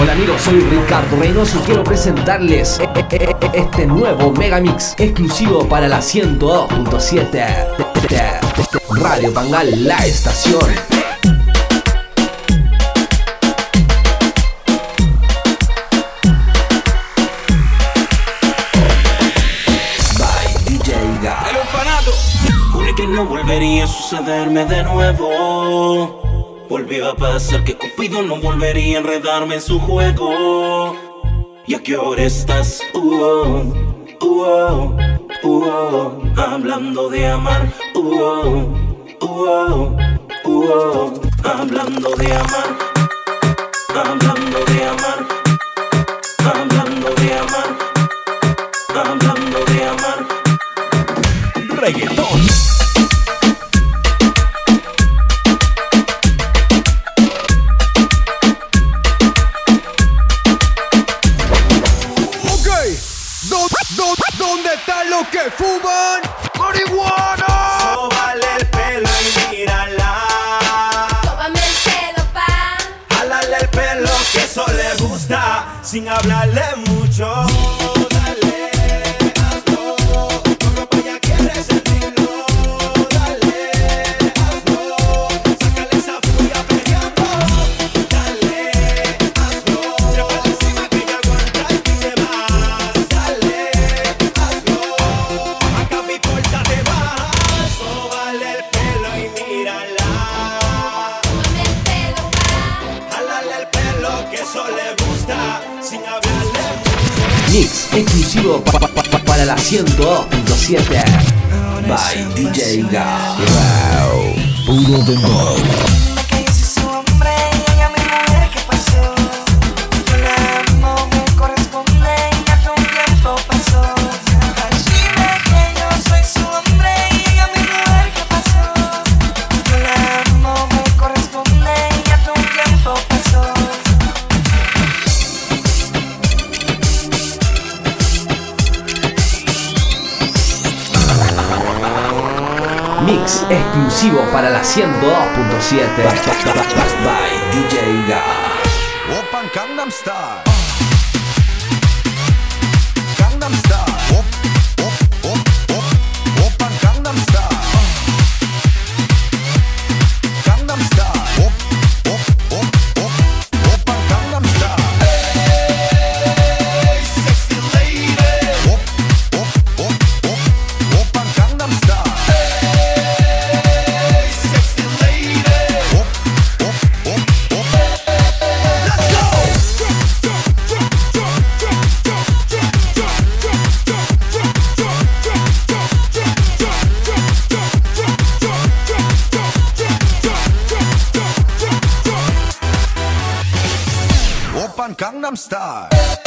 Hola amigos, soy Ricardo Reynoso y quiero presentarles e- e- e- este nuevo Megamix exclusivo para la 102.7 Radio Pangal, la estación. Que no volvería a sucederme de nuevo. Volvió a pasar que Cupido no volvería a enredarme en su juego. ¿Y a qué hora estás? Uh, uh, uh, hablando de amar. Uh, uh, uh, hablando de amar. ¿Dónde están los que fuman marihuana? Sóbale el pelo y mírala. Tómame el pelo, pa. Jálale el pelo que eso le gusta. Sin hablarle mucho. Gusta sin hablarle Mix exclusivo pa- pa- pa- para la 102.7 by DJ Ga. Wow, puro dembow. Mix exclusivo para la 102.7 by DJ. Gangnam Style.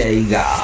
DJ